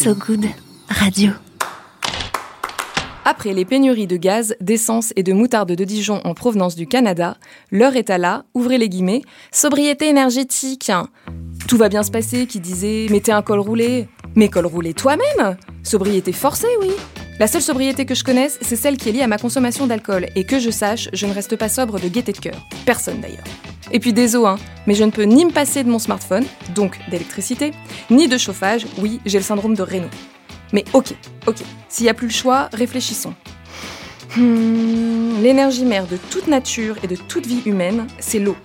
So Good Radio. Après les pénuries de gaz, d'essence et de moutarde de Dijon en provenance du Canada, l'heure est à là, ouvrez les guillemets, sobriété énergétique. Tout va bien se passer, qui disait mettez un col roulé. Mais col roulé toi-même? Sobriété forcée, oui. La seule sobriété que je connaisse, c'est celle qui est liée à ma consommation d'alcool. Et que je sache, je ne reste pas sobre de gaieté de cœur. Personne d'ailleurs. Et puis désolé, hein, mais je ne peux ni me passer de mon smartphone, donc d'électricité, ni de chauffage, oui, j'ai le syndrome de Renault. Mais ok, ok, s'il n'y a plus le choix, réfléchissons. Hmm, L'énergie mère de toute nature et de toute vie humaine, c'est l'eau.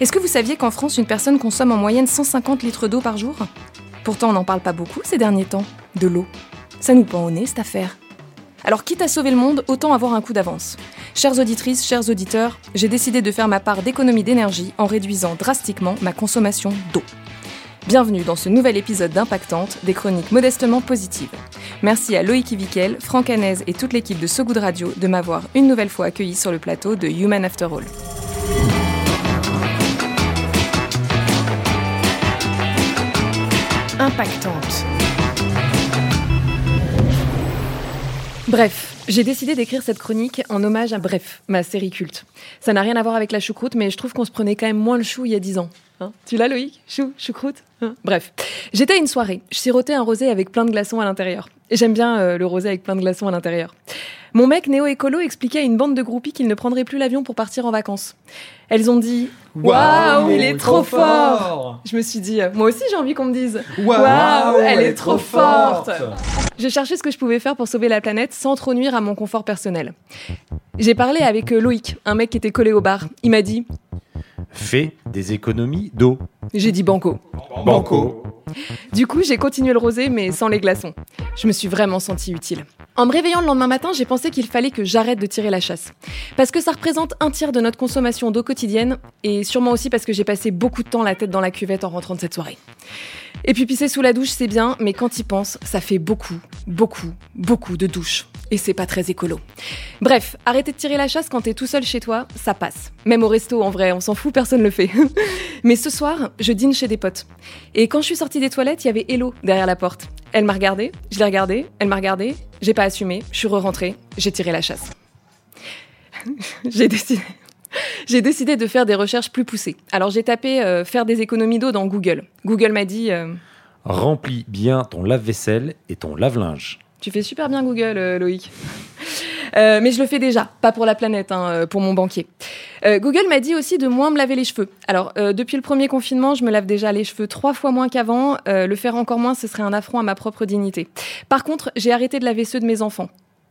Est-ce que vous saviez qu'en France, une personne consomme en moyenne 150 litres d'eau par jour? Pourtant, on n'en parle pas beaucoup ces derniers temps, de l'eau. Ça nous pend au nez, cette affaire. Alors, quitte à sauver le monde, autant avoir un coup d'avance. Chères auditrices, chers auditeurs, j'ai décidé de faire ma part d'économie d'énergie en réduisant drastiquement ma consommation d'eau. Bienvenue dans ce nouvel épisode d'Impactante, des chroniques modestement positives. Merci à Loïc Ivikel, Franck Hanez et toute l'équipe de So Good Radio de m'avoir une nouvelle fois accueilli sur le plateau de Human After All. Impactante. Bref, j'ai décidé d'écrire cette chronique en hommage à Bref, ma série culte. Ça n'a rien à voir avec la choucroute, mais je trouve qu'on se prenait quand même moins le chou il y a dix ans. Hein? Tu l'as Loïc? Chou, choucroute? Hein? Bref, j'étais à une soirée, je sirotais un rosé avec plein de glaçons à l'intérieur. Et j'aime bien euh, le rosé avec plein de glaçons à l'intérieur. Mon mec néo-écolo expliquait à une bande de groupies qu'il ne prendrait plus l'avion pour partir en vacances. Elles ont dit Waouh, il est trop fort Je me suis dit, euh, moi aussi j'ai envie qu'on me dise Waouh, elle est trop forte Je cherchais ce que je pouvais faire pour sauver la planète sans trop nuire à mon confort personnel. J'ai parlé avec euh, Loïc, un mec qui était collé au bar. Il m'a dit Fais des économies d'eau. J'ai dit banco. Banco. Du coup, j'ai continué le rosé, mais sans les glaçons. Je me suis vraiment sentie utile. En me réveillant le lendemain matin, j'ai pensé qu'il fallait que j'arrête de tirer la chasse. Parce que ça représente un tiers de notre consommation d'eau quotidienne, et sûrement aussi parce que j'ai passé beaucoup de temps la tête dans la cuvette en rentrant de cette soirée. Et puis pisser sous la douche, c'est bien, mais quand y pense, ça fait beaucoup, beaucoup, beaucoup de douches. Et c'est pas très écolo. Bref, arrêter de tirer la chasse quand t'es tout seul chez toi, ça passe. Même au resto, en vrai, on s'en fout, personne le fait. mais ce soir, je dîne chez des potes. Et quand je suis sortie des toilettes, il y avait Hello derrière la porte. Elle m'a regardée, je l'ai regardée, elle m'a regardée, j'ai pas assumé, je suis re-rentrée, j'ai tiré la chasse. j'ai décidé. J'ai décidé de faire des recherches plus poussées. Alors j'ai tapé euh, faire des économies d'eau dans Google. Google m'a dit euh, Remplis bien ton lave-vaisselle et ton lave-linge. Tu fais super bien Google, euh, Loïc. Mais je le fais déjà, pas pour la planète, hein, pour mon banquier. Google m'a dit aussi de moins me laver les cheveux. Alors, depuis le premier confinement, je me lave déjà les cheveux trois fois moins qu'avant. Le faire encore moins, ce serait un affront à ma propre dignité. Par contre, j'ai arrêté de laver ceux de mes enfants.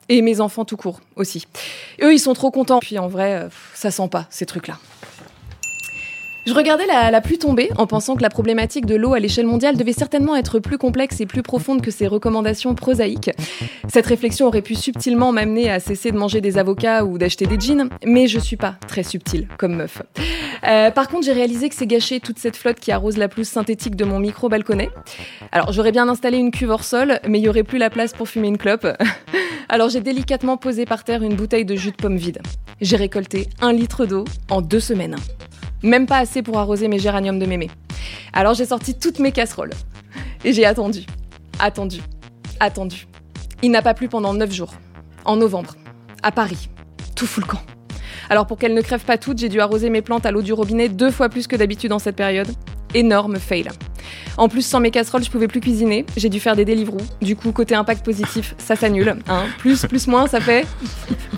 Et mes enfants tout court aussi. Eux, ils sont trop contents. Puis en vrai, euh, ça sent pas, ces trucs-là. Je regardais la, pluie tomber en pensant que la problématique de l'eau à l'échelle mondiale devait certainement être plus complexe et plus profonde que ces recommandations prosaïques. Cette réflexion aurait pu subtilement m'amener à cesser de manger des avocats ou d'acheter des jeans, mais je suis pas très subtile comme meuf. Euh, par contre, j'ai réalisé que c'est gâcher toute cette flotte qui arrose la pelouse synthétique de mon micro balconnet. Alors, j'aurais bien installé une cuve hors sol, mais il y aurait plus la place pour fumer une clope. Alors, j'ai délicatement posé par terre une bouteille de jus de pomme vide. J'ai récolté un litre d'eau en deux semaines. Même pas assez pour arroser mes géraniums de mémé. Alors j'ai sorti toutes mes casseroles. Et j'ai attendu, attendu, attendu. Il n'a pas plu pendant 9 jours. En novembre. À Paris. Tout fout camp. Alors pour qu'elles ne crèvent pas toutes, j'ai dû arroser mes plantes à l'eau du robinet deux fois plus que d'habitude en cette période. Énorme fail. En plus, sans mes casseroles, je pouvais plus cuisiner. J'ai dû faire des Deliveroo. Du coup, côté impact positif, ça s'annule. Hein. Plus, plus, moins, ça fait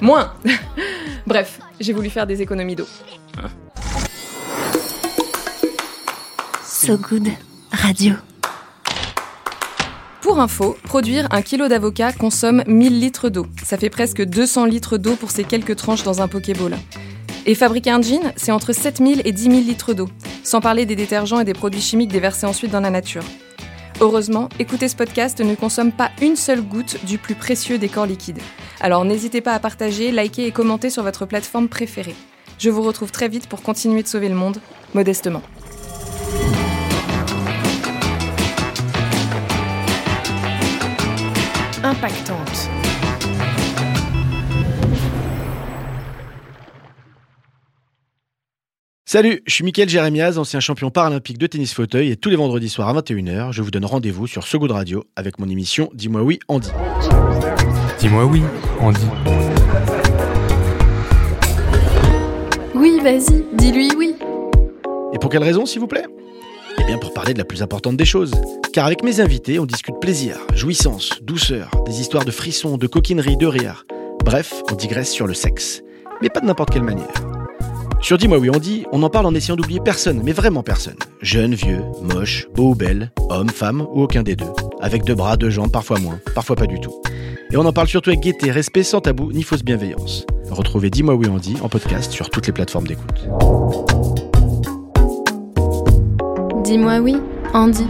moins. Bref, j'ai voulu faire des économies d'eau. So Good Radio. Pour info, produire un kilo d'avocat consomme 1000 litres d'eau. Ça fait presque 200 litres d'eau pour ces quelques tranches dans un Pokéball. Et fabriquer un jean, c'est entre 7000 et 10 000 litres d'eau, sans parler des détergents et des produits chimiques déversés ensuite dans la nature. Heureusement, écouter ce podcast ne consomme pas une seule goutte du plus précieux des corps liquides. Alors n'hésitez pas à partager, liker et commenter sur votre plateforme préférée. Je vous retrouve très vite pour continuer de sauver le monde, modestement. Impactante. Salut, je suis Mickaël Jérémiaz, ancien champion paralympique de tennis fauteuil et tous les vendredis soirs à 21h, je vous donne rendez-vous sur Good Radio avec mon émission Dis-moi oui, Andy. Dis-moi oui, Andy. Oui, vas-y, dis-lui oui. Et pour quelle raison, s'il vous plaît? Eh bien pour parler de la plus importante des choses. Car avec mes invités, on discute plaisir, jouissance, douceur, des histoires de frissons, de coquinerie, de rire. Bref, on digresse sur le sexe. Mais pas de n'importe quelle manière. Sur Dis-moi oui on dit, on en parle en essayant d'oublier personne, mais vraiment personne. Jeune, vieux, moche, beau ou belle, homme, femme ou aucun des deux. Avec deux bras, deux jambes, parfois moins, parfois pas du tout. Et on en parle surtout avec gaieté, respect, sans tabou, ni fausse bienveillance. Retrouvez Dis-moi oui on dit en podcast sur toutes les plateformes d'écoute. Dis-moi oui, Andy.